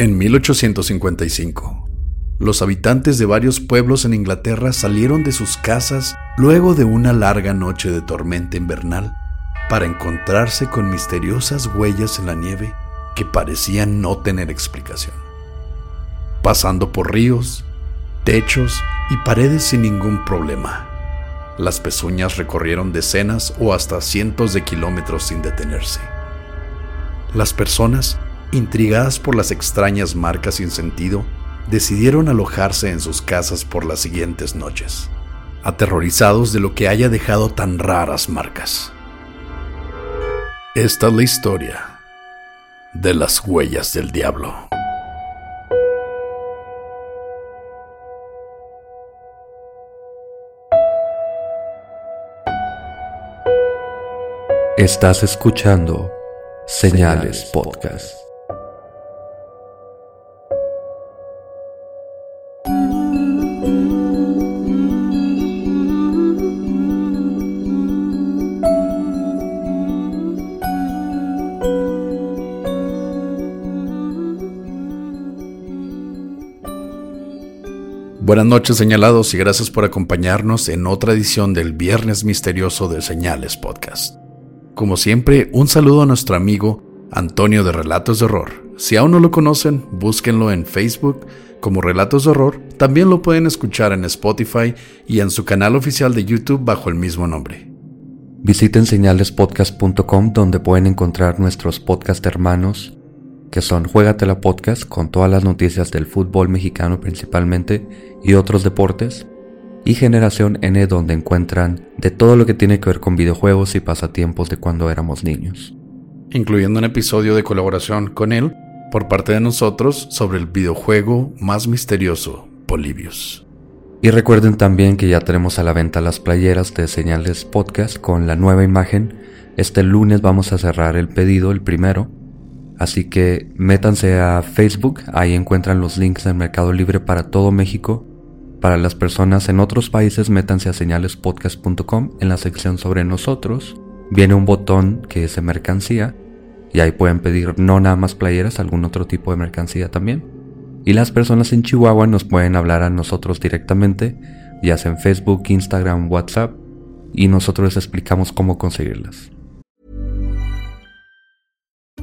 En 1855, los habitantes de varios pueblos en Inglaterra salieron de sus casas luego de una larga noche de tormenta invernal para encontrarse con misteriosas huellas en la nieve que parecían no tener explicación. Pasando por ríos, techos y paredes sin ningún problema, las pezuñas recorrieron decenas o hasta cientos de kilómetros sin detenerse. Las personas intrigadas por las extrañas marcas sin sentido, decidieron alojarse en sus casas por las siguientes noches, aterrorizados de lo que haya dejado tan raras marcas. Esta es la historia de las huellas del diablo. Estás escuchando Señales Podcast. Buenas noches señalados y gracias por acompañarnos en otra edición del Viernes Misterioso de Señales Podcast. Como siempre, un saludo a nuestro amigo Antonio de Relatos de Horror. Si aún no lo conocen, búsquenlo en Facebook como Relatos de Horror. También lo pueden escuchar en Spotify y en su canal oficial de YouTube bajo el mismo nombre. Visiten señalespodcast.com donde pueden encontrar nuestros podcast hermanos que son Juegatela Podcast con todas las noticias del fútbol mexicano principalmente y otros deportes, y Generación N donde encuentran de todo lo que tiene que ver con videojuegos y pasatiempos de cuando éramos niños. Incluyendo un episodio de colaboración con él por parte de nosotros sobre el videojuego más misterioso, Polybius. Y recuerden también que ya tenemos a la venta las playeras de Señales Podcast con la nueva imagen. Este lunes vamos a cerrar el pedido, el primero, Así que métanse a Facebook, ahí encuentran los links del Mercado Libre para todo México. Para las personas en otros países, métanse a señalespodcast.com en la sección sobre nosotros. Viene un botón que dice mercancía y ahí pueden pedir no nada más playeras, algún otro tipo de mercancía también. Y las personas en Chihuahua nos pueden hablar a nosotros directamente, ya sea en Facebook, Instagram, WhatsApp, y nosotros les explicamos cómo conseguirlas.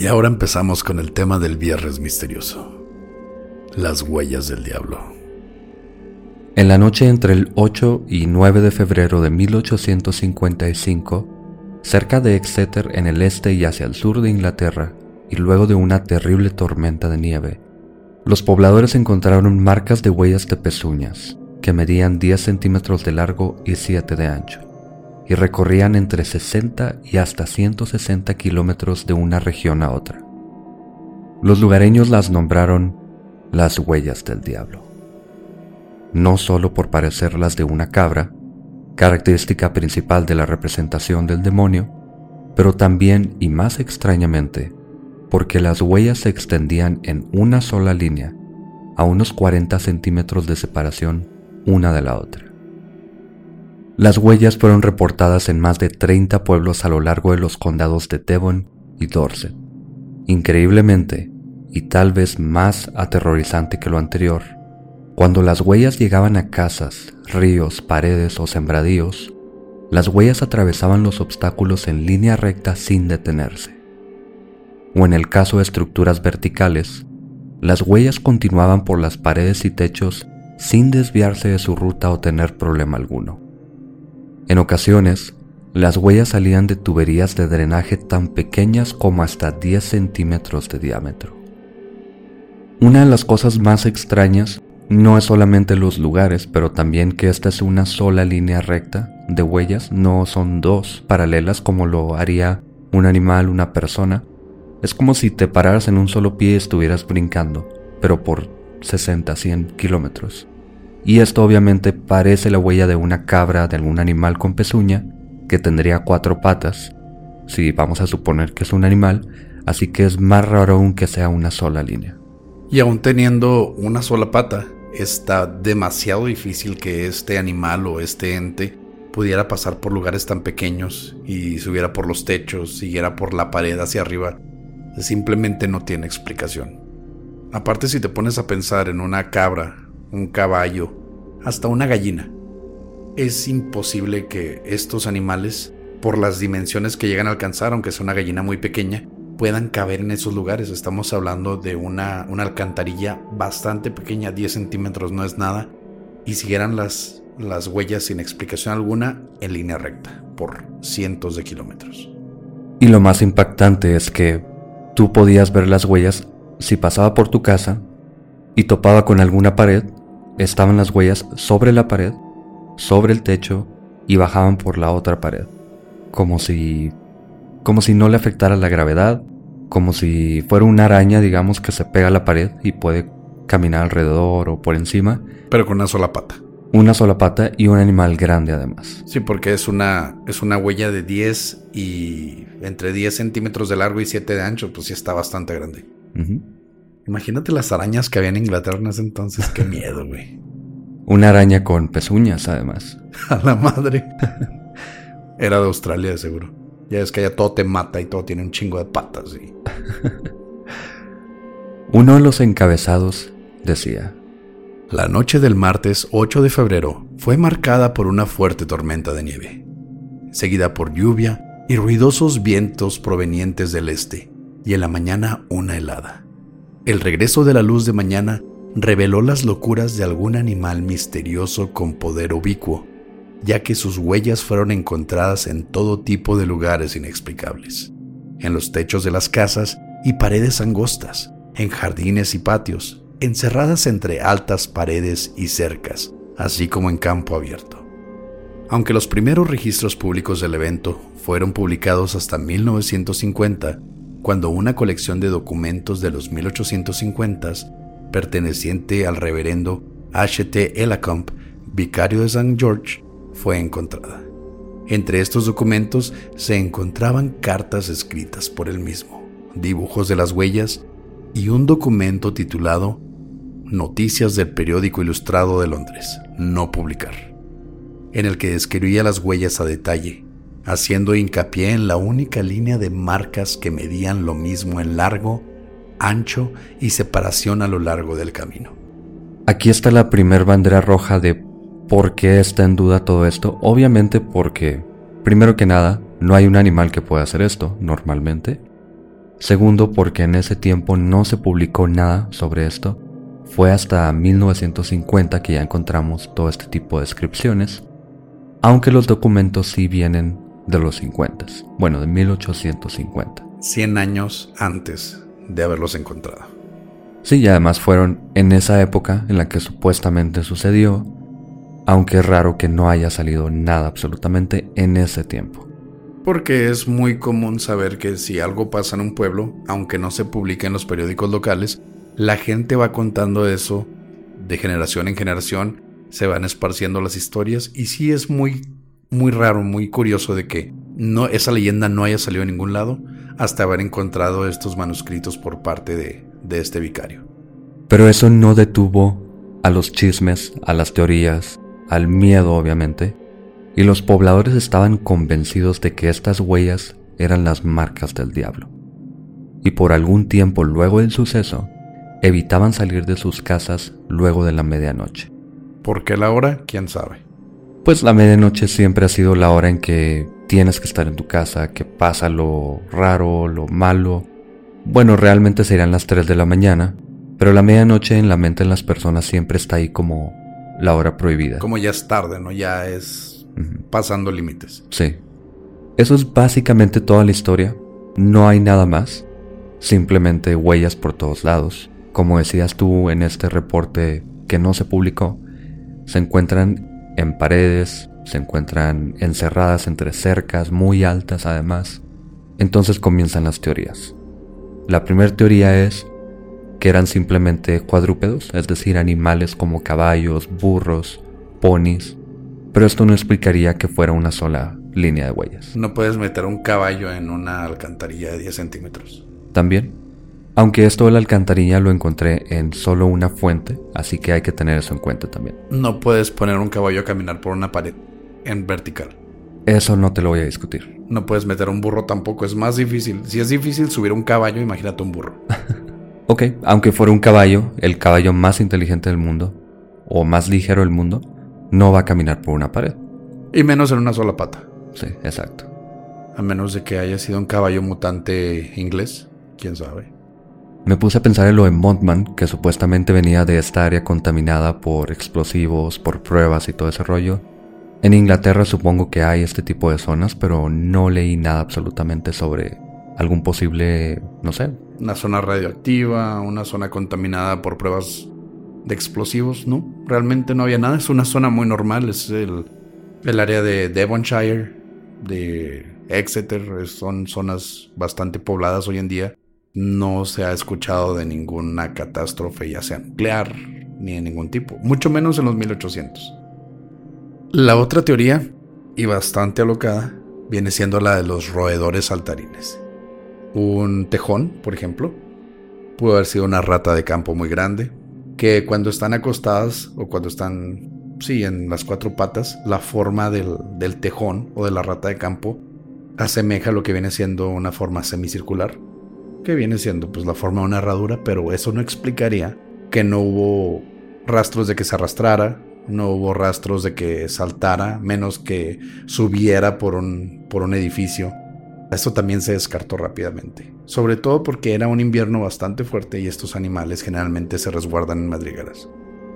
Y ahora empezamos con el tema del Viernes Misterioso. Las huellas del diablo. En la noche entre el 8 y 9 de febrero de 1855, cerca de Exeter en el este y hacia el sur de Inglaterra, y luego de una terrible tormenta de nieve, los pobladores encontraron marcas de huellas de pezuñas que medían 10 centímetros de largo y 7 de ancho y recorrían entre 60 y hasta 160 kilómetros de una región a otra. Los lugareños las nombraron las huellas del diablo, no solo por parecer las de una cabra, característica principal de la representación del demonio, pero también y más extrañamente, porque las huellas se extendían en una sola línea, a unos 40 centímetros de separación una de la otra. Las huellas fueron reportadas en más de 30 pueblos a lo largo de los condados de Devon y Dorset. Increíblemente, y tal vez más aterrorizante que lo anterior, cuando las huellas llegaban a casas, ríos, paredes o sembradíos, las huellas atravesaban los obstáculos en línea recta sin detenerse. O en el caso de estructuras verticales, las huellas continuaban por las paredes y techos sin desviarse de su ruta o tener problema alguno. En ocasiones, las huellas salían de tuberías de drenaje tan pequeñas como hasta 10 centímetros de diámetro. Una de las cosas más extrañas no es solamente los lugares, pero también que esta es una sola línea recta de huellas, no son dos paralelas como lo haría un animal, una persona. Es como si te pararas en un solo pie y estuvieras brincando, pero por 60, 100 kilómetros. Y esto obviamente parece la huella de una cabra, de algún animal con pezuña, que tendría cuatro patas, si vamos a suponer que es un animal, así que es más raro aún que sea una sola línea. Y aún teniendo una sola pata, está demasiado difícil que este animal o este ente pudiera pasar por lugares tan pequeños y subiera por los techos, siguiera por la pared hacia arriba. Simplemente no tiene explicación. Aparte si te pones a pensar en una cabra, un caballo, hasta una gallina, es imposible que estos animales, por las dimensiones que llegan a alcanzar, aunque sea una gallina muy pequeña, puedan caber en esos lugares. Estamos hablando de una, una alcantarilla bastante pequeña, 10 centímetros no es nada, y siguieran las, las huellas sin explicación alguna en línea recta, por cientos de kilómetros. Y lo más impactante es que tú podías ver las huellas si pasaba por tu casa y topaba con alguna pared, estaban las huellas sobre la pared, sobre el techo y bajaban por la otra pared, como si como si no le afectara la gravedad como si fuera una araña, digamos, que se pega a la pared y puede caminar alrededor o por encima. Pero con una sola pata. Una sola pata y un animal grande además. Sí, porque es una, es una huella de 10 y entre 10 centímetros de largo y 7 de ancho, pues sí está bastante grande. Imagínate las arañas que había en Inglaterra en ese entonces, qué miedo, güey. Una araña con pezuñas además. A la madre. Era de Australia, seguro. Ya es que allá todo te mata y todo tiene un chingo de patas. Y... Uno de los encabezados decía, La noche del martes 8 de febrero fue marcada por una fuerte tormenta de nieve, seguida por lluvia y ruidosos vientos provenientes del este, y en la mañana una helada. El regreso de la luz de mañana reveló las locuras de algún animal misterioso con poder ubicuo ya que sus huellas fueron encontradas en todo tipo de lugares inexplicables, en los techos de las casas y paredes angostas, en jardines y patios, encerradas entre altas paredes y cercas, así como en campo abierto. Aunque los primeros registros públicos del evento fueron publicados hasta 1950, cuando una colección de documentos de los 1850s, perteneciente al reverendo H.T. Ellacombe, vicario de St. George, fue encontrada. Entre estos documentos se encontraban cartas escritas por él mismo, dibujos de las huellas y un documento titulado Noticias del periódico ilustrado de Londres, no publicar, en el que describía las huellas a detalle, haciendo hincapié en la única línea de marcas que medían lo mismo en largo, ancho y separación a lo largo del camino. Aquí está la primer bandera roja de ¿Por qué está en duda todo esto? Obviamente porque, primero que nada, no hay un animal que pueda hacer esto normalmente. Segundo, porque en ese tiempo no se publicó nada sobre esto. Fue hasta 1950 que ya encontramos todo este tipo de descripciones, aunque los documentos sí vienen de los 50, bueno, de 1850. 100 años antes de haberlos encontrado. Sí, y además fueron en esa época en la que supuestamente sucedió, aunque es raro que no haya salido nada absolutamente en ese tiempo. Porque es muy común saber que si algo pasa en un pueblo, aunque no se publique en los periódicos locales, la gente va contando eso de generación en generación, se van esparciendo las historias y sí es muy muy raro, muy curioso de que no, esa leyenda no haya salido a ningún lado hasta haber encontrado estos manuscritos por parte de, de este vicario. Pero eso no detuvo a los chismes, a las teorías, al miedo obviamente, y los pobladores estaban convencidos de que estas huellas eran las marcas del diablo. Y por algún tiempo luego del suceso, evitaban salir de sus casas luego de la medianoche. ¿Por qué la hora? ¿Quién sabe? Pues la medianoche siempre ha sido la hora en que tienes que estar en tu casa, que pasa lo raro, lo malo. Bueno, realmente serían las 3 de la mañana, pero la medianoche en la mente de las personas siempre está ahí como la hora prohibida. Como ya es tarde, ¿no? Ya es pasando límites. Sí. Eso es básicamente toda la historia. No hay nada más. Simplemente huellas por todos lados. Como decías tú en este reporte que no se publicó, se encuentran en paredes, se encuentran encerradas entre cercas muy altas además. Entonces comienzan las teorías. La primera teoría es que eran simplemente cuadrúpedos, es decir, animales como caballos, burros, ponis, pero esto no explicaría que fuera una sola línea de huellas. No puedes meter un caballo en una alcantarilla de 10 centímetros. También, aunque esto de la alcantarilla lo encontré en solo una fuente, así que hay que tener eso en cuenta también. No puedes poner un caballo a caminar por una pared en vertical. Eso no te lo voy a discutir. No puedes meter un burro tampoco, es más difícil. Si es difícil subir un caballo, imagínate un burro. Ok, aunque fuera un caballo, el caballo más inteligente del mundo, o más ligero del mundo, no va a caminar por una pared. Y menos en una sola pata. Sí, exacto. A menos de que haya sido un caballo mutante inglés, quién sabe. Me puse a pensar en lo de Montman, que supuestamente venía de esta área contaminada por explosivos, por pruebas y todo ese rollo. En Inglaterra supongo que hay este tipo de zonas, pero no leí nada absolutamente sobre algún posible, no sé, una zona radioactiva, una zona contaminada por pruebas de explosivos, ¿no? Realmente no había nada, es una zona muy normal, es el, el área de Devonshire, de Exeter, son zonas bastante pobladas hoy en día. No se ha escuchado de ninguna catástrofe, ya sea nuclear, ni de ningún tipo, mucho menos en los 1800. La otra teoría, y bastante alocada, viene siendo la de los roedores saltarines un tejón, por ejemplo. Pudo haber sido una rata de campo muy grande, que cuando están acostadas o cuando están, sí, en las cuatro patas, la forma del, del tejón o de la rata de campo asemeja lo que viene siendo una forma semicircular, que viene siendo pues la forma de una herradura, pero eso no explicaría que no hubo rastros de que se arrastrara, no hubo rastros de que saltara, menos que subiera por un, por un edificio esto también se descartó rápidamente, sobre todo porque era un invierno bastante fuerte y estos animales generalmente se resguardan en madrigueras.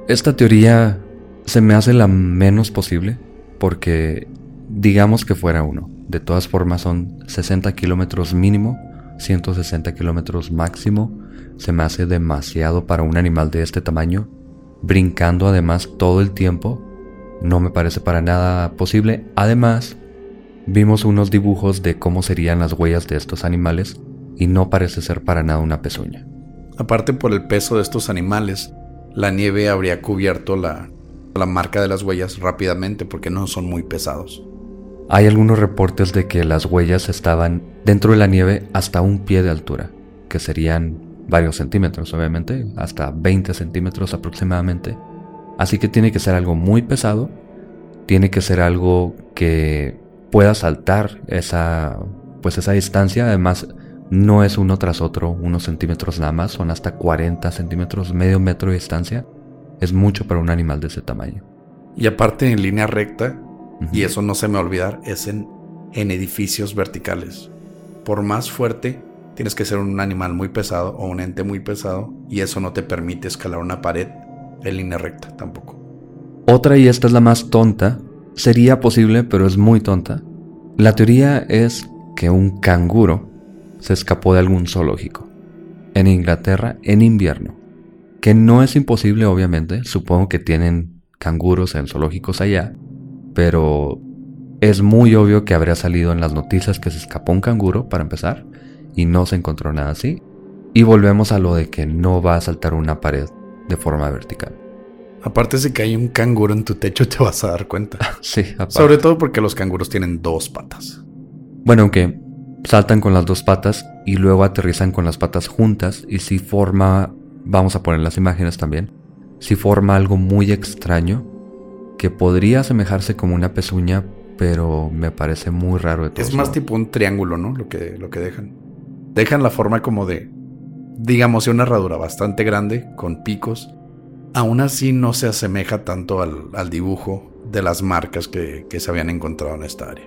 Esta teoría se me hace la menos posible porque digamos que fuera uno. De todas formas son 60 kilómetros mínimo, 160 kilómetros máximo. Se me hace demasiado para un animal de este tamaño. Brincando además todo el tiempo. No me parece para nada posible. Además, Vimos unos dibujos de cómo serían las huellas de estos animales y no parece ser para nada una pezuña. Aparte por el peso de estos animales, la nieve habría cubierto la, la marca de las huellas rápidamente porque no son muy pesados. Hay algunos reportes de que las huellas estaban dentro de la nieve hasta un pie de altura, que serían varios centímetros obviamente, hasta 20 centímetros aproximadamente. Así que tiene que ser algo muy pesado, tiene que ser algo que pueda saltar esa, pues esa distancia. Además, no es uno tras otro, unos centímetros nada más, son hasta 40 centímetros, medio metro de distancia. Es mucho para un animal de ese tamaño. Y aparte en línea recta, y eso no se me va a olvidar, es en, en edificios verticales. Por más fuerte, tienes que ser un animal muy pesado o un ente muy pesado, y eso no te permite escalar una pared en línea recta tampoco. Otra, y esta es la más tonta, Sería posible, pero es muy tonta. La teoría es que un canguro se escapó de algún zoológico en Inglaterra en invierno. Que no es imposible, obviamente. Supongo que tienen canguros en zoológicos allá. Pero es muy obvio que habría salido en las noticias que se escapó un canguro, para empezar, y no se encontró nada así. Y volvemos a lo de que no va a saltar una pared de forma vertical. Aparte de que hay un canguro en tu techo, te vas a dar cuenta. sí, aparte. Sobre todo porque los canguros tienen dos patas. Bueno, aunque saltan con las dos patas y luego aterrizan con las patas juntas y si forma, vamos a poner las imágenes también, si forma algo muy extraño que podría asemejarse como una pezuña, pero me parece muy raro de todo. Es más tipo un triángulo, ¿no? Lo que, lo que dejan. Dejan la forma como de, digamos, una herradura bastante grande, con picos. Aún así no se asemeja tanto al, dibujo de las marcas que, que se habían encontrado en esta área.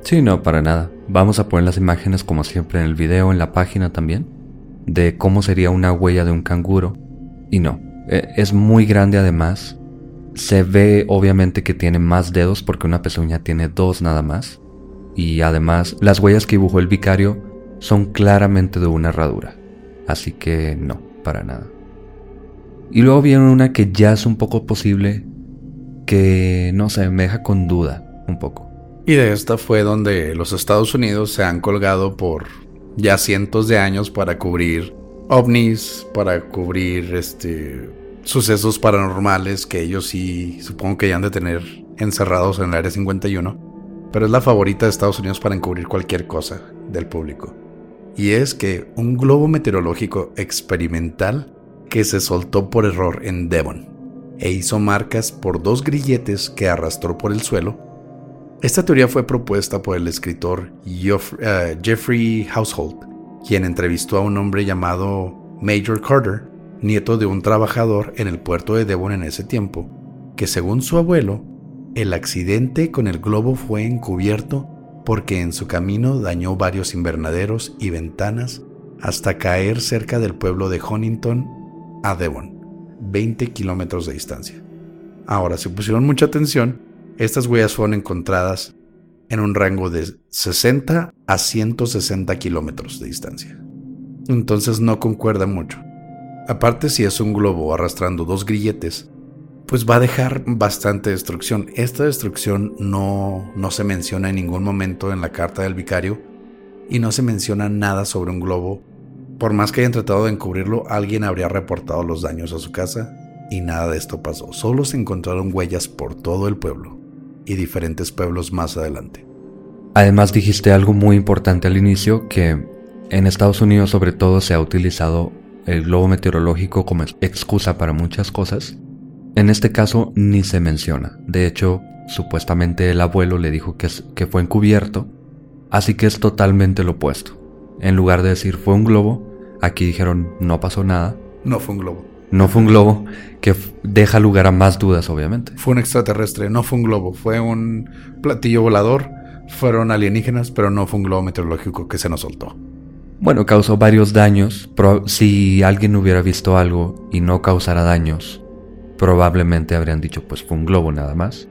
Sí, no, para nada. Vamos a poner las imágenes como siempre en el video, en la página también, de cómo sería una huella de un canguro. Y no, e, es muy grande además. Se ve obviamente que tiene más dedos porque una pezuña tiene dos nada más. Y además las huellas que dibujó el vicario son claramente de una herradura. Así que no, para nada. Y luego viene una que ya es un poco posible, que no sé, me deja con duda un poco. Y de esta fue donde los Estados Unidos se han colgado por ya cientos de años para cubrir ovnis, para cubrir este sucesos paranormales que ellos sí supongo que ya han de tener encerrados en el área 51, pero es la favorita de Estados Unidos para encubrir cualquier cosa del público. Y es que un globo meteorológico experimental que se soltó por error en Devon e hizo marcas por dos grilletes que arrastró por el suelo esta teoría fue propuesta por el escritor eh, Jeffrey Household, quien entrevistó a un hombre llamado Major Carter, nieto de un trabajador en el puerto de Devon en ese tiempo, que según su abuelo, el accidente con el globo fue encubierto porque en su camino dañó varios invernaderos y ventanas hasta caer cerca del pueblo de Huntington a Devon, 20 kilómetros de distancia. Ahora, si pusieron mucha atención, estas huellas fueron encontradas en un rango de 60 a 160 kilómetros de distancia. Entonces no concuerda mucho. Aparte si es un globo arrastrando dos grilletes, pues va a dejar bastante destrucción. Esta destrucción no, no se menciona en ningún momento en la carta del vicario y no se menciona nada sobre un globo. Por más que hayan tratado de encubrirlo, alguien habría reportado los daños a su casa y nada de esto pasó. Solo se encontraron huellas por todo el pueblo y diferentes pueblos más adelante. Además dijiste algo muy importante al inicio, que en Estados Unidos sobre todo se ha utilizado el globo meteorológico como excusa para muchas cosas. En este caso ni se menciona. De hecho, supuestamente el abuelo le dijo que, que fue encubierto, así que es totalmente lo opuesto. En lugar de decir fue un globo, aquí dijeron no pasó nada. No fue un globo. No fue un globo, que deja lugar a más dudas, obviamente. Fue un extraterrestre, no fue un globo, fue un platillo volador, fueron alienígenas, pero no fue un globo meteorológico que se nos soltó. Bueno, causó varios daños. si alguien hubiera visto algo y no causara daños, probablemente habrían dicho pues fue un globo nada más.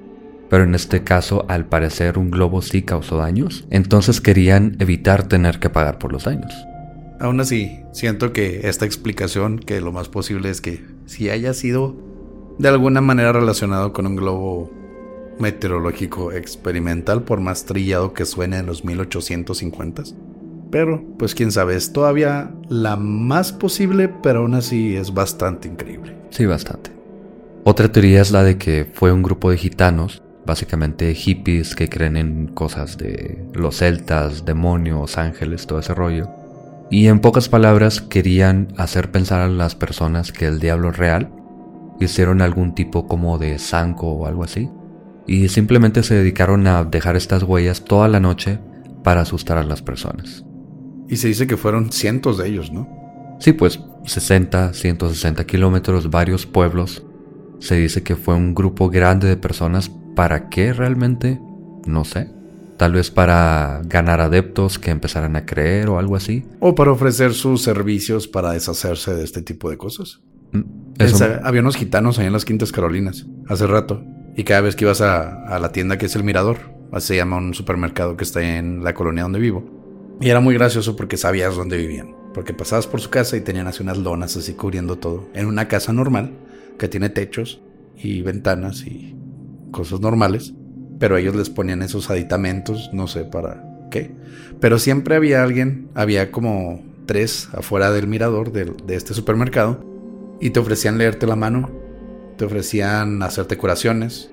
Pero en este caso, al parecer, un globo sí causó daños. Entonces querían evitar tener que pagar por los daños. Aún así, siento que esta explicación, que lo más posible es que si haya sido de alguna manera relacionado con un globo meteorológico experimental, por más trillado que suene en los 1850s. Pero, pues quién sabe, es todavía la más posible, pero aún así es bastante increíble. Sí, bastante. Otra teoría es la de que fue un grupo de gitanos, básicamente hippies que creen en cosas de los celtas, demonios, ángeles, todo ese rollo y en pocas palabras querían hacer pensar a las personas que el diablo es real. Hicieron algún tipo como de zanco o algo así. Y simplemente se dedicaron a dejar estas huellas toda la noche para asustar a las personas. Y se dice que fueron cientos de ellos, ¿no? Sí, pues 60, 160 kilómetros, varios pueblos. Se dice que fue un grupo grande de personas. ¿Para qué realmente? No sé. Tal vez para ganar adeptos que empezaran a creer o algo así. O para ofrecer sus servicios para deshacerse de este tipo de cosas. Mm, había unos gitanos ahí en las Quintas Carolinas, hace rato. Y cada vez que ibas a, la tienda que es el Mirador, así se llama un supermercado que está en la colonia donde vivo. Y era muy gracioso porque sabías dónde vivían. Porque pasabas por su casa y tenían así unas lonas así cubriendo todo. En una casa normal, que tiene techos y ventanas y cosas normales pero ellos les ponían esos aditamentos, no sé para qué. Pero siempre había alguien, había como tres afuera del mirador de, este supermercado, y te ofrecían leerte la mano, te ofrecían hacerte curaciones,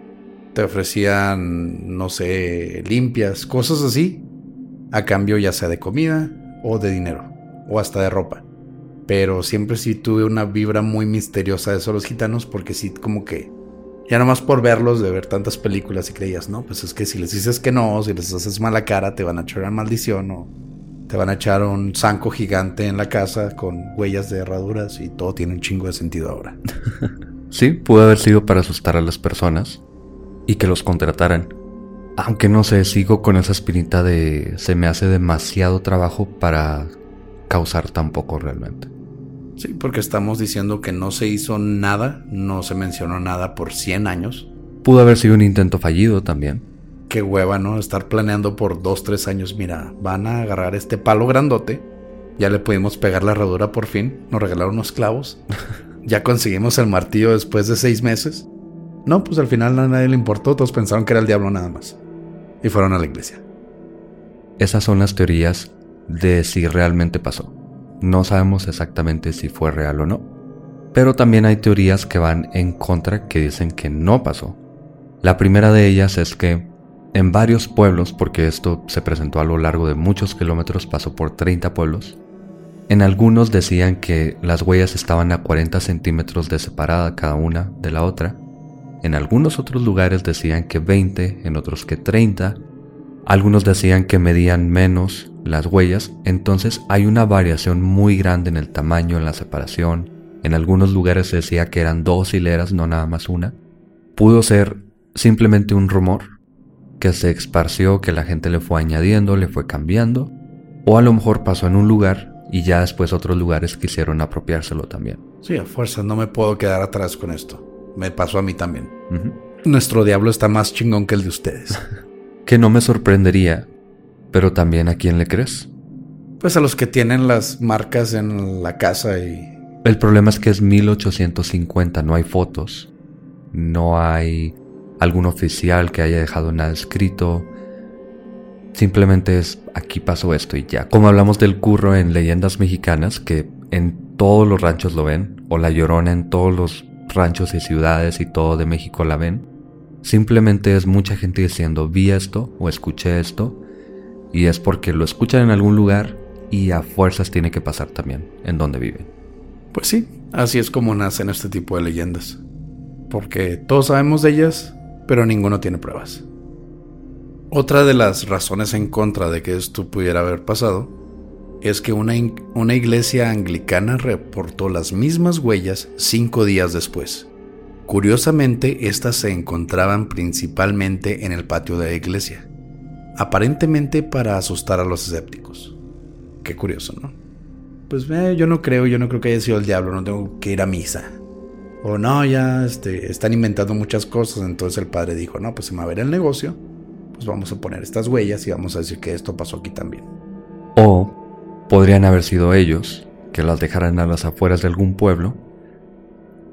te ofrecían, no sé, limpias, cosas así. A cambio ya sea de comida o de dinero, o hasta de ropa. Pero siempre sí tuve una vibra muy misteriosa de esos los gitanos, porque sí, como que ya nomás por verlos, de ver tantas películas y creías, no, pues es que si les dices que no, si les haces mala cara, te van a echar una maldición o te van a echar un zanco gigante en la casa con huellas de herraduras y todo tiene un chingo de sentido ahora. sí, pudo haber sido para asustar a las personas y que los contrataran. Aunque no sé, sigo con esa espinita de se me hace demasiado trabajo para causar tan poco realmente. Sí, porque estamos diciendo que no se hizo nada, no se mencionó nada por 100 años. Pudo haber sido un intento fallido también. Qué hueva, ¿no? Estar planeando por 2, 3 años. Mira, van a agarrar este palo grandote. Ya le pudimos pegar la herradura por fin. Nos regalaron unos clavos. ya conseguimos el martillo después de 6 meses. No, pues al final a nadie le importó. Todos pensaron que era el diablo nada más. Y fueron a la iglesia. Esas son las teorías de si realmente pasó. No sabemos exactamente si fue real o no. Pero también hay teorías que van en contra que dicen que no pasó. La primera de ellas es que en varios pueblos, porque esto se presentó a lo largo de muchos kilómetros, pasó por 30 pueblos, en algunos decían que las huellas estaban a 40 centímetros de separada cada una de la otra. En algunos otros lugares decían que 20, en otros que 30. Algunos decían que medían menos las huellas, entonces hay una variación muy grande en el tamaño, en la separación. En algunos lugares se decía que eran dos hileras, no nada más una. Pudo ser simplemente un rumor que se esparció, que la gente le fue añadiendo, le fue cambiando, o a lo mejor pasó en un lugar y ya después otros lugares quisieron apropiárselo también. Sí, a fuerza, no me puedo quedar atrás con esto. Me pasó a mí también. Nuestro diablo está más chingón que el de ustedes. que no me sorprendería pero también a quién le crees. Pues a los que tienen las marcas en la casa y... El problema es que es 1850, no hay fotos, no hay algún oficial que haya dejado nada escrito. Simplemente es aquí pasó esto y ya. Como hablamos del curro en leyendas mexicanas, que en todos los ranchos lo ven, o la llorona en todos los ranchos y ciudades y todo de México la ven. Simplemente es mucha gente diciendo vi esto o escuché esto y es porque lo escuchan en algún lugar y a fuerzas tiene que pasar también en donde viven. Pues sí, así es como nacen este tipo de leyendas. Porque todos sabemos de ellas, pero ninguno tiene pruebas. Otra de las razones en contra de que esto pudiera haber pasado es que una, una iglesia anglicana reportó las mismas huellas cinco días después. Curiosamente, estas se encontraban principalmente en el patio de la iglesia aparentemente para asustar a los escépticos. Qué curioso, ¿no? Pues eh, yo no creo, yo no creo que haya sido el diablo, no tengo que ir a misa. O no, ya este, están inventando muchas cosas, entonces el padre dijo, no, pues se me va a ver el negocio, pues vamos a poner estas huellas y vamos a decir que esto pasó aquí también. O podrían haber sido ellos, que las dejaran a las afueras de algún pueblo.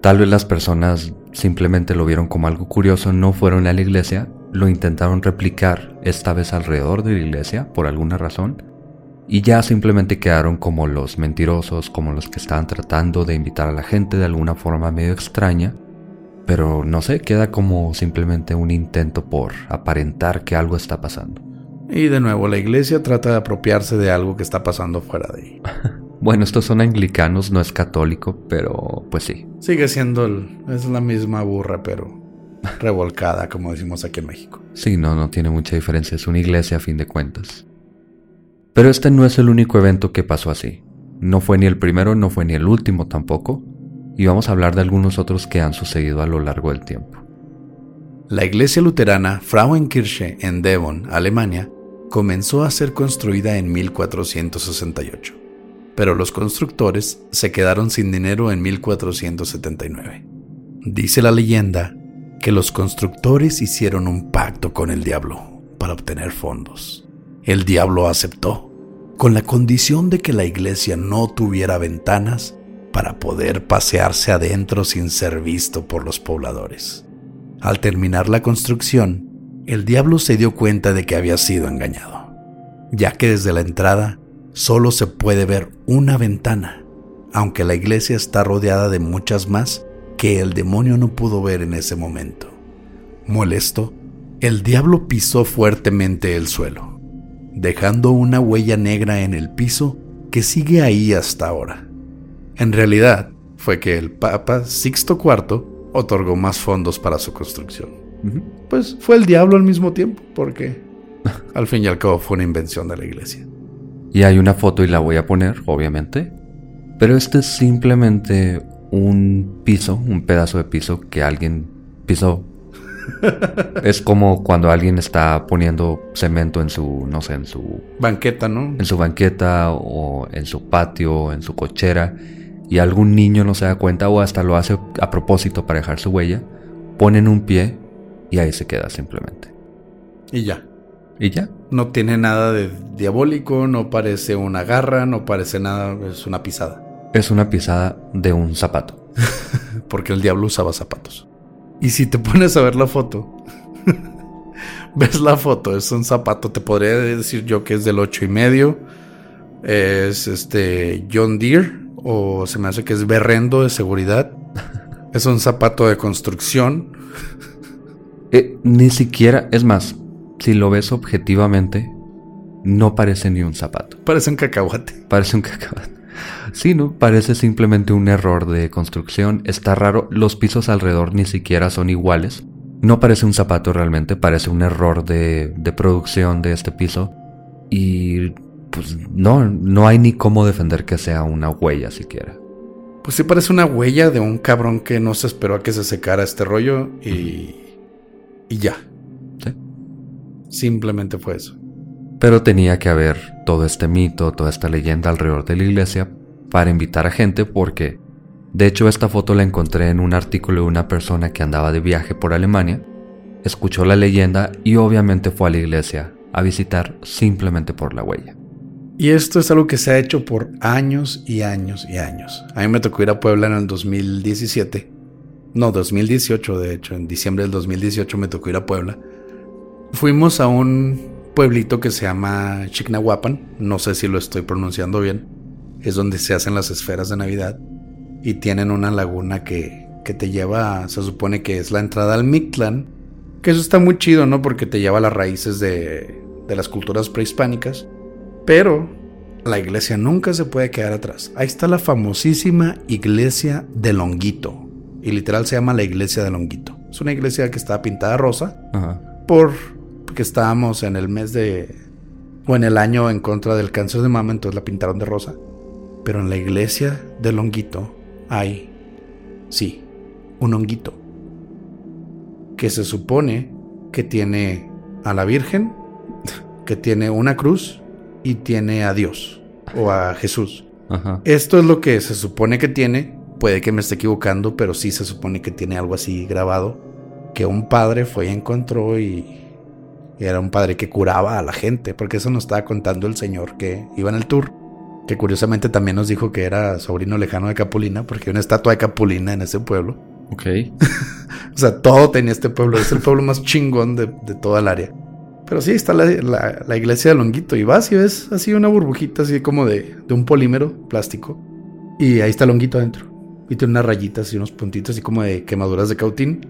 Tal vez las personas simplemente lo vieron como algo curioso, no fueron a la iglesia lo intentaron replicar esta vez alrededor de la iglesia por alguna razón y ya simplemente quedaron como los mentirosos, como los que estaban tratando de invitar a la gente de alguna forma medio extraña, pero no sé, queda como simplemente un intento por aparentar que algo está pasando. Y de nuevo, la iglesia trata de apropiarse de algo que está pasando fuera de ahí. bueno, estos son anglicanos, no es católico, pero pues sí. Sigue siendo, es la misma burra, pero revolcada, como decimos aquí en México. Sí, no, no tiene mucha diferencia, es una iglesia a fin de cuentas. Pero este no es el único evento que pasó así. No fue ni el primero, no fue ni el último tampoco, y vamos a hablar de algunos otros que han sucedido a lo largo del tiempo. La iglesia luterana Frauenkirche en Devon, Alemania, comenzó a ser construida en 1468, pero los constructores se quedaron sin dinero en 1479. Dice la leyenda que los constructores hicieron un pacto con el diablo para obtener fondos. El diablo aceptó, con la condición de que la iglesia no tuviera ventanas para poder pasearse adentro sin ser visto por los pobladores. Al terminar la construcción, el diablo se dio cuenta de que había sido engañado, ya que desde la entrada solo se puede ver una ventana, aunque la iglesia está rodeada de muchas más que el demonio no pudo ver en ese momento. Molesto, el diablo pisó fuertemente el suelo. dejando una huella negra en el piso que sigue ahí hasta ahora. En realidad, fue que el Papa Sixto IV otorgó más fondos para su construcción. Pues fue el diablo al mismo tiempo, porque al fin y al cabo fue una invención de la iglesia. Y hay una foto y la voy a poner, obviamente. Pero este es simplemente un piso, un pedazo de piso que alguien pisó. es como cuando alguien está poniendo cemento en su, no sé, en su banqueta, ¿no? En su banqueta o en su patio, en su cochera, y algún niño no se da cuenta o hasta lo hace a propósito para dejar su huella, ponen un pie y ahí se queda simplemente. Y ya. ¿Y ya? No tiene nada de diabólico, no parece una garra, no parece nada, es una pisada. Es una pisada de un zapato. Porque el diablo usaba zapatos. Y si te pones a ver la foto, ves la foto, es un zapato, te podría decir yo que es del ocho y medio, es este John Deere, o se me hace que es berrendo de seguridad. Es un zapato de construcción. Eh, ni siquiera, es más, si lo ves objetivamente, no parece ni un zapato. Parece un cacahuate. Parece un cacahuate. Sí, ¿no? Parece simplemente un error de construcción. Está raro. Los pisos alrededor ni siquiera son iguales. No parece un zapato realmente, parece un error de, de producción de este piso. Y pues no, no hay ni cómo defender que sea una huella siquiera. Pues sí parece una huella de un cabrón que no se esperó a que se secara este rollo y... y ya. ¿Sí? Simplemente fue eso. Pero tenía que haber todo este mito, toda esta leyenda alrededor de la iglesia para invitar a gente porque, de hecho, esta foto la encontré en un artículo de una persona que andaba de viaje por Alemania, escuchó la leyenda y obviamente fue a la iglesia a visitar simplemente por la huella. Y esto es algo que se ha hecho por años y años y años. A mí me tocó ir a Puebla en el 2017. No, 2018 de hecho. En diciembre del 2018 me tocó ir a Puebla. Fuimos a un pueblito que se llama Chignahuapan. No sé si lo estoy pronunciando bien. Es donde se hacen las esferas de Navidad. Y tienen una laguna que, que te lleva, se supone que es la entrada al Mictlán. Que eso está muy chido, ¿no? Porque te lleva a las raíces de, de las culturas prehispánicas. Pero la iglesia nunca se puede quedar atrás. Ahí está la famosísima iglesia de Longuito. Y literal se llama la iglesia de Longuito. Es una iglesia que está pintada rosa. Por que estábamos en el mes de... o en el año en contra del cáncer de mama, entonces la pintaron de rosa. Pero en la iglesia de Longuito hay, sí, un honguito. Que se supone que tiene a la Virgen, que tiene una cruz y tiene a Dios o a Jesús. Esto es lo que se supone que tiene. Puede que me esté equivocando, pero sí se supone que tiene algo así grabado. Que un padre fue y encontró y, era un padre que curaba a la gente, porque eso nos estaba contando el señor que iba en el tour. Que curiosamente también nos dijo que era sobrino lejano de Capulina, porque hay una estatua de Capulina en ese pueblo. Ok. o sea, todo tenía este pueblo. Es el pueblo más chingón de, de toda el área. Pero sí, está la, iglesia de Longuito. Y vas y ves así una burbujita, así como de, de, un polímero plástico. Y ahí está Longuito adentro. Y tiene unas rayitas y unos puntitos, así como de quemaduras de cautín.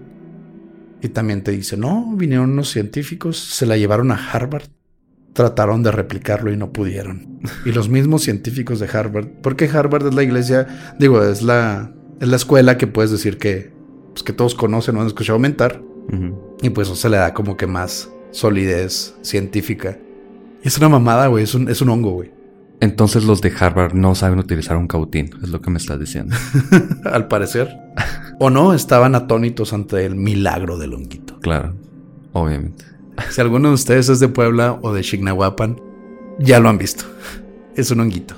Y también te dice, no, vinieron unos científicos, se la llevaron a Harvard. Trataron de replicarlo y no pudieron. Y los mismos científicos de Harvard, porque Harvard es la iglesia, digo, es la, es la escuela que puedes decir que, pues, que todos conocen o han escuchado aumentar. Y pues eso se le da como que más solidez científica. Y es una mamada, güey. Es un, es un hongo, güey. Entonces los de Harvard no saben utilizar un cautín, es lo que me estás diciendo. Al parecer. o no, estaban atónitos ante el milagro del honguito. Claro, obviamente. Si alguno de ustedes es de Puebla o de Chignahuapan, ya lo han visto. Es un honguito.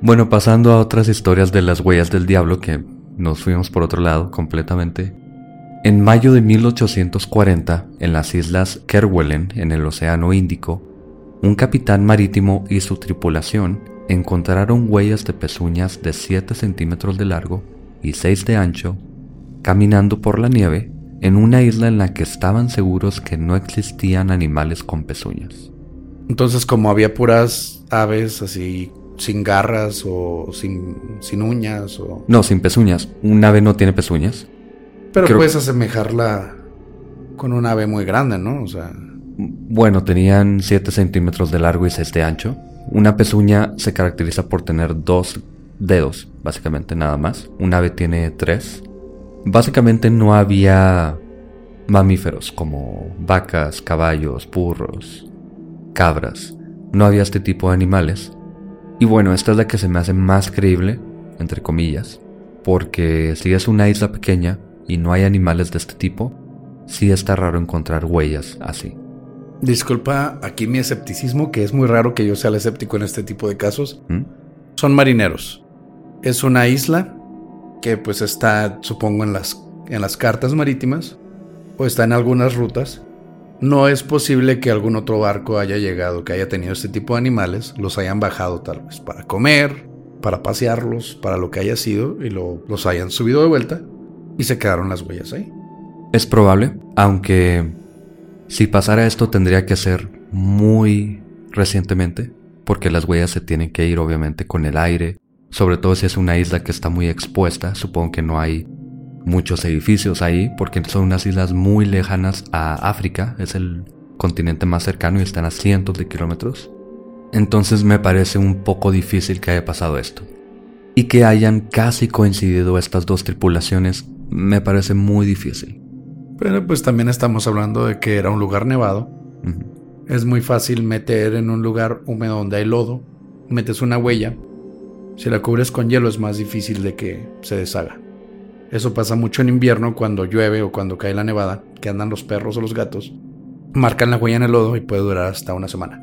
bueno, pasando a otras historias de las huellas del diablo que nos fuimos por otro lado completamente. En mayo de 1840, en las islas Kerguelen, en el Océano Índico, un capitán marítimo y su tripulación encontraron huellas de pezuñas de 7 centímetros de largo y 6 de ancho, caminando por la nieve en una isla en la que estaban seguros que no existían animales con pezuñas. Entonces, como había puras aves así sin garras o sin, sin uñas o... No, sin pezuñas. Un ave no tiene pezuñas. Pero puedes asemejarla con un ave muy grande, ¿no? O sea. Bueno, tenían 7 centímetros de largo y 6 de ancho. Una pezuña se caracteriza por tener dos dedos, básicamente nada más. Un ave tiene tres. Básicamente no había mamíferos como vacas, caballos, burros, cabras. No había este tipo de animales. Y bueno, esta es la que se me hace más creíble, entre comillas, porque si es una isla pequeña y no hay animales de este tipo, sí está raro encontrar huellas así. Disculpa aquí mi escepticismo, que es muy raro que yo sea el escéptico en este tipo de casos. ¿Mm? Son marineros. Es una isla que pues está, supongo, en las, en las cartas marítimas o está en algunas rutas. No es posible que algún otro barco haya llegado, que haya tenido este tipo de animales, los hayan bajado tal vez para comer, para pasearlos, para lo que haya sido, y los hayan subido de vuelta y se quedaron las huellas ahí. Es probable, aunque si pasara esto tendría que ser muy recientemente, porque las huellas se tienen que ir obviamente con el aire, sobre todo si es una isla que está muy expuesta, supongo que no hay muchos edificios ahí, porque son unas islas muy lejanas a África, es el continente más cercano y están a cientos de kilómetros. Entonces me parece un poco difícil que haya pasado esto. Y que hayan casi coincidido estas dos tripulaciones me parece muy difícil. Pero pues también estamos hablando de que era un lugar nevado. Es muy fácil meter en un lugar húmedo donde hay lodo, metes una huella. Si la cubres con hielo es más difícil de que se deshaga. Eso pasa mucho en invierno cuando llueve o cuando cae la nevada, que andan los perros o los gatos. Marcan la huella en el lodo y puede durar hasta una semana,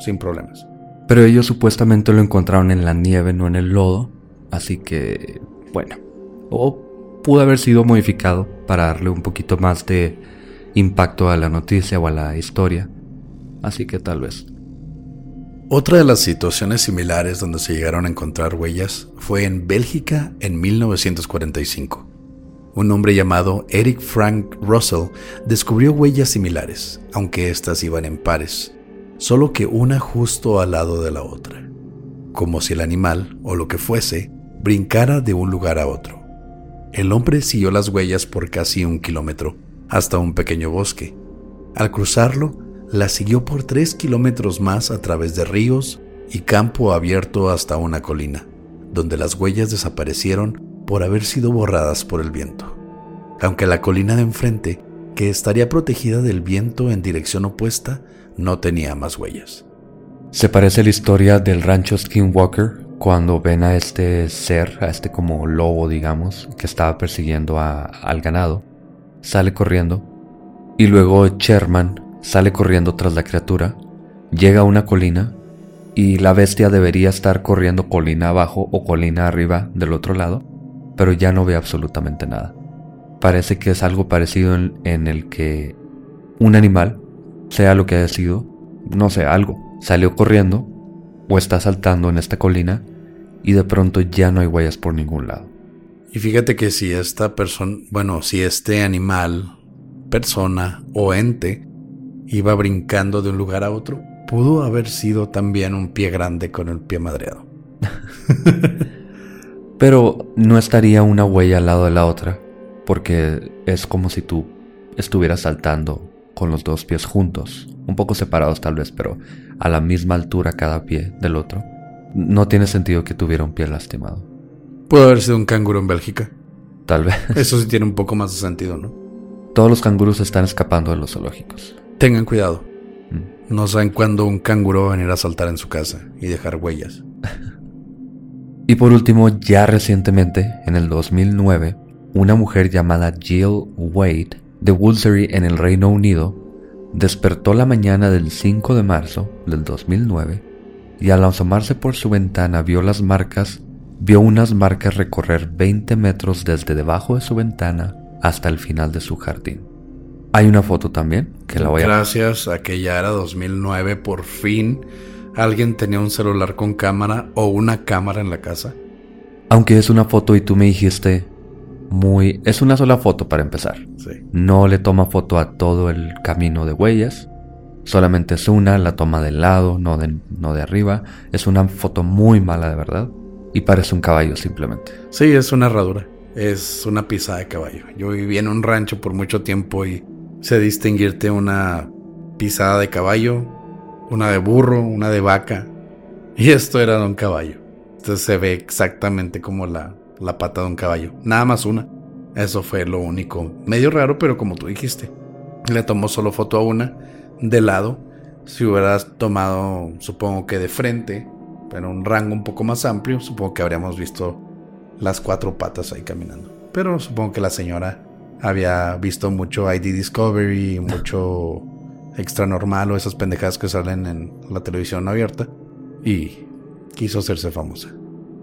sin problemas. Pero ellos supuestamente lo encontraron en la nieve, no en el lodo. Así que, bueno. O pudo haber sido modificado para darle un poquito más de impacto a la noticia o a la historia. Así que tal vez. Otra de las situaciones similares donde se llegaron a encontrar huellas fue en Bélgica en 1945. Un hombre llamado Eric Frank Russell descubrió huellas similares, aunque éstas iban en pares, solo que una justo al lado de la otra, como si el animal, o lo que fuese, brincara de un lugar a otro. El hombre siguió las huellas por casi un kilómetro, hasta un pequeño bosque. Al cruzarlo, la siguió por tres kilómetros más a través de ríos y campo abierto hasta una colina, donde las huellas desaparecieron por haber sido borradas por el viento. Aunque la colina de enfrente, que estaría protegida del viento en dirección opuesta, no tenía más huellas. Se parece la historia del rancho Skinwalker cuando ven a este ser, a este como lobo, digamos, que estaba persiguiendo al ganado, sale corriendo y luego Sherman sale corriendo tras la criatura, llega a una colina y la bestia debería estar corriendo colina abajo o colina arriba del otro lado, pero ya no ve absolutamente nada. Parece que es algo parecido en, en el que un animal, sea lo que haya sido, no sé, algo, salió corriendo o está saltando en esta colina y de pronto ya no hay huellas por ningún lado. Y fíjate que si esta persona, bueno, si este animal, persona o ente iba brincando de un lugar a otro, pudo haber sido también un pie grande con el pie madreado. Pero no estaría una huella al lado de la otra, porque es como si tú estuvieras saltando con los dos pies juntos, un poco separados tal vez, pero a la misma altura cada pie del otro. No tiene sentido que tuviera un pie lastimado. Pudo haber sido un canguro en Bélgica. Tal vez. Eso sí tiene un poco más de sentido, ¿no? Todos los canguros están escapando de los zoológicos. Tengan cuidado. Mm. No saben cuándo un canguro va a venir a saltar en su casa y dejar huellas. y por último, ya recientemente, en el 2009, una mujer llamada Jill Wade de Woolsey en el Reino Unido despertó la mañana del 5 de marzo del 2009 y al asomarse por su ventana vio las marcas, vio unas marcas recorrer 20 metros desde debajo de su ventana hasta el final de su jardín. Hay una foto también que la voy a... Gracias a que ya era 2009, por fin alguien tenía un celular con cámara o una cámara en la casa. Aunque es una foto y tú me dijiste muy... Es una sola foto para empezar. Sí. No le toma foto a todo el camino de huellas. Solamente es una, la toma del lado, no de, no de arriba. Es una foto muy mala de verdad. Y parece un caballo simplemente. Sí, es una herradura. Es una pisada de caballo. Yo viví en un rancho por mucho tiempo y sé distinguirte una pisada de caballo, una de burro, una de vaca. Y esto era de un caballo. Entonces se ve exactamente como la, la pata de un caballo. Nada más una. Eso fue lo único. Medio raro, pero como tú dijiste. Le tomó solo foto a una, de lado. Si hubieras tomado, supongo que de frente, pero un rango un poco más amplio, supongo que habríamos visto las cuatro patas ahí caminando. Pero supongo que la señora había visto mucho ID Discovery, mucho Extra Normal o esas pendejadas que salen en la televisión abierta y quiso hacerse famosa.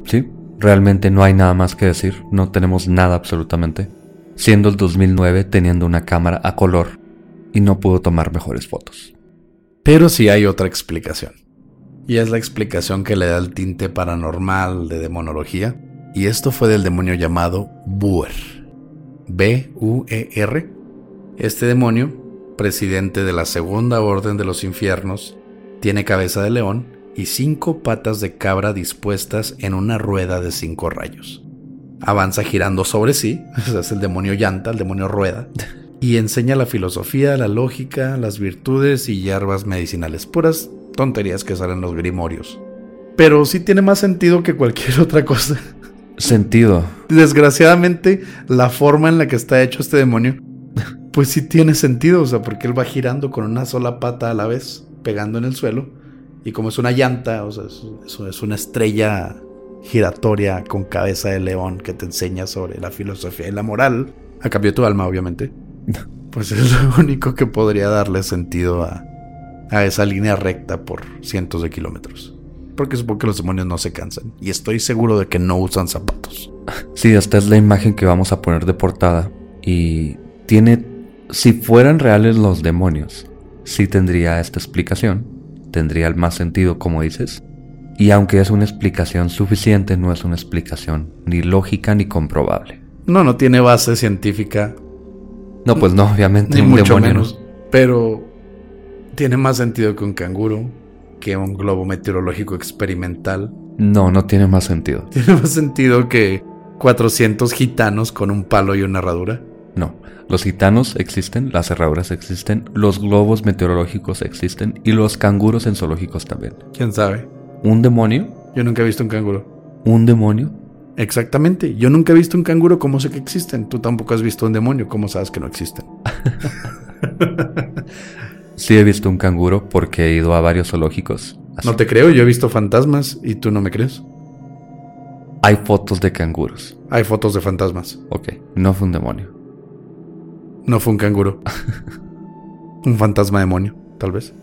Sí, realmente no hay nada más que decir, no tenemos nada absolutamente. Siendo el 2009 teniendo una cámara a color y no pudo tomar mejores fotos. Pero sí hay otra explicación. Y es la explicación que le da el tinte paranormal de demonología. Y esto fue del demonio llamado Buer. B-U-E-R. Este demonio, presidente de la Segunda Orden de los Infiernos, tiene cabeza de león y cinco patas de cabra dispuestas en una rueda de cinco rayos. Avanza girando sobre sí, es el demonio llanta, el demonio rueda, y enseña la filosofía, la lógica, las virtudes y hierbas medicinales, puras tonterías que salen los grimorios. Pero sí tiene más sentido que cualquier otra cosa. Sentido. Desgraciadamente, la forma en la que está hecho este demonio, pues sí tiene sentido, o sea, porque él va girando con una sola pata a la vez, pegando en el suelo, y como es una llanta, o sea, es, es una estrella giratoria con cabeza de león que te enseña sobre la filosofía y la moral, a cambio de tu alma, obviamente, pues es lo único que podría darle sentido a, a esa línea recta por cientos de kilómetros porque supongo que los demonios no se cansan. Y estoy seguro de que no usan zapatos. Sí, esta es la imagen que vamos a poner de portada. Y tiene, si fueran reales los demonios, sí tendría esta explicación. Tendría el más sentido, como dices. Y aunque es una explicación suficiente, no es una explicación ni lógica ni comprobable. No, no tiene base científica. No, pues no, obviamente. Ni mucho menos. Pero tiene más sentido que un canguro, que un globo meteorológico experimental. No, no tiene más sentido. Tiene más sentido que 400 gitanos con un palo y una herradura. No, los gitanos existen, las herraduras existen, los globos meteorológicos existen y los canguros en zoológicos también. ¿Quién sabe? ¿Un demonio? Yo nunca he visto un canguro. ¿Un demonio? Exactamente. Yo nunca he visto un canguro, ¿cómo sé que existen? Tú tampoco has visto un demonio, ¿cómo sabes que no existen? Sí he visto un canguro porque he ido a varios zoológicos. Así. No te creo, yo he visto fantasmas y tú no me crees. Hay fotos de canguros. Hay fotos de fantasmas. Ok, no fue un demonio. No fue un canguro. un fantasma demonio, tal vez.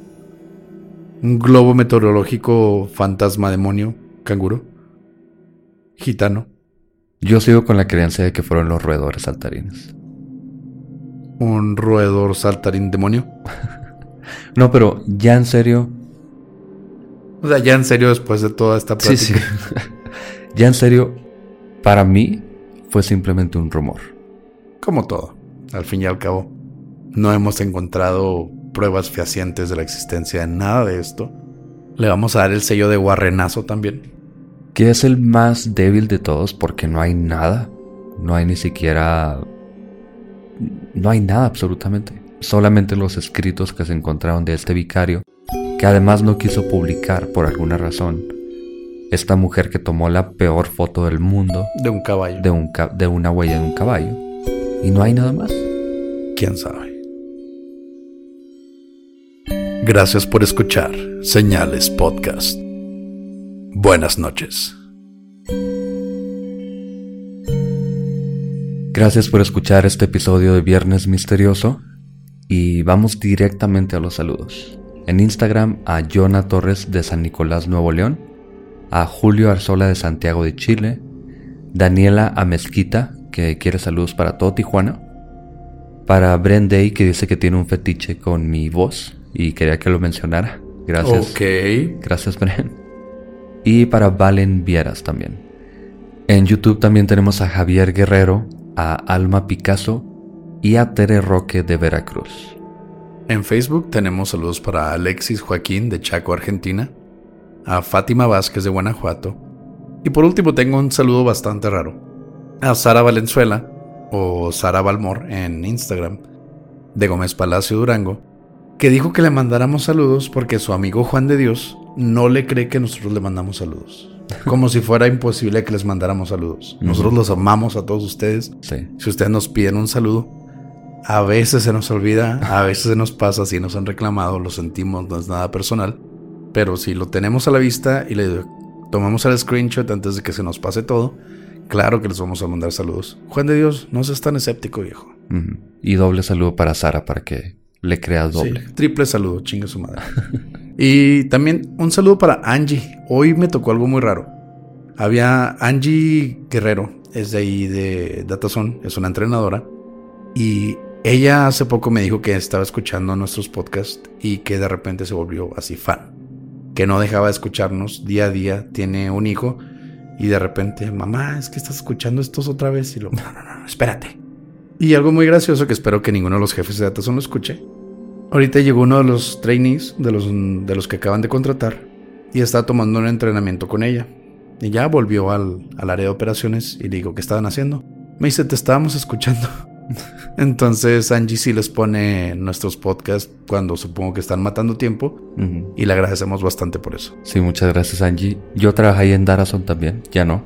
Un globo meteorológico fantasma demonio, canguro. Gitano. Yo sigo con la creencia de que fueron los roedores saltarines. ¿Un roedor saltarín demonio? No, pero ya en serio. O sea, ya en serio después de toda esta plática. Sí, sí. ya en serio, para mí fue simplemente un rumor. Como todo, al fin y al cabo. No hemos encontrado pruebas fehacientes de la existencia de nada de esto. Le vamos a dar el sello de guarrenazo también. Que es el más débil de todos porque no hay nada. No hay ni siquiera... No hay nada absolutamente solamente los escritos que se encontraron de este vicario, que además no quiso publicar por alguna razón. Esta mujer que tomó la peor foto del mundo. De un caballo. De, un de una huella de un caballo. Y no hay nada más. ¿Quién sabe? Gracias por escuchar Señales Podcast. Buenas noches. Gracias por escuchar este episodio de Viernes Misterioso y vamos directamente a los saludos. En Instagram a Jonah Torres de San Nicolás, Nuevo León, a Julio Arzola de Santiago de Chile, Daniela Amezquita, que quiere saludos para todo Tijuana, para Bren Day, que dice que tiene un fetiche con mi voz y quería que lo mencionara. Gracias. Ok. Gracias, Bren. Y para Valen Vieras también. En YouTube también tenemos a Javier Guerrero, a Alma Picasso, y a Tere Roque de Veracruz. En Facebook tenemos saludos para Alexis Joaquín de Chaco, Argentina, a Fátima Vázquez de Guanajuato, y por último tengo un saludo bastante raro, a Sara Valenzuela, o Sara Balmor en Instagram, de Gómez Palacio Durango, que dijo que le mandáramos saludos porque su amigo Juan de Dios no le cree que nosotros le mandamos saludos. Como si fuera imposible que les mandáramos saludos. Nosotros los amamos a todos ustedes. Sí. Si ustedes nos piden un saludo, a veces se nos olvida, a veces se nos pasa, si nos han reclamado, lo sentimos, no es nada personal. Pero si lo tenemos a la vista y le tomamos el screenshot antes de que se nos pase todo, claro que les vamos a mandar saludos. Juan de Dios, no seas tan escéptico, viejo. Y doble saludo para Sara para que le creas doble. Sí, triple saludo, chingue su madre. y también un saludo para Angie. Hoy me tocó algo muy raro. Había Angie Guerrero, es de ahí de Datazone, es una entrenadora. Y ella hace poco me dijo que estaba escuchando nuestros podcasts y que de repente se volvió así fan. Que no dejaba de escucharnos día a día. Tiene un hijo y de repente, mamá, es que estás escuchando estos otra vez. Y lo, no, no, no, espérate. Y algo muy gracioso que espero que ninguno de los jefes de Datazone lo escuche. Ahorita llegó uno de los trainees, de los, de los que acaban de contratar, y está tomando un entrenamiento con ella. Y ya volvió al, al área de operaciones y le digo, ¿qué estaban haciendo? Me dice, te estábamos escuchando. Entonces Angie sí les pone nuestros podcasts cuando supongo que están matando tiempo y le agradecemos bastante por eso. Sí, muchas gracias Angie. Yo trabajé ahí en Darazon también, ya no.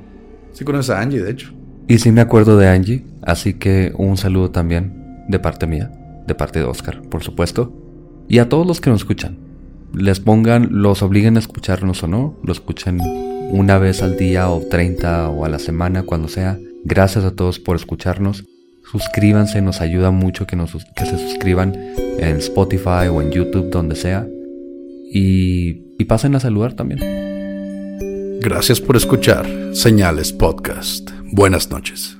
Sí conoces a Angie, de hecho. Y sí me acuerdo de Angie, así que un saludo también de parte mía, de parte de Oscar, por supuesto. Y a todos los que nos escuchan. Les pongan, los obliguen a escucharnos o no, lo escuchen una vez al día o 30 o a la semana, cuando sea. Gracias a todos por escucharnos. Suscríbanse, nos ayuda mucho que, nos, que se suscriban en Spotify o en YouTube, donde sea. Y, y pasen a saludar también. Gracias por escuchar Señales Podcast. Buenas noches.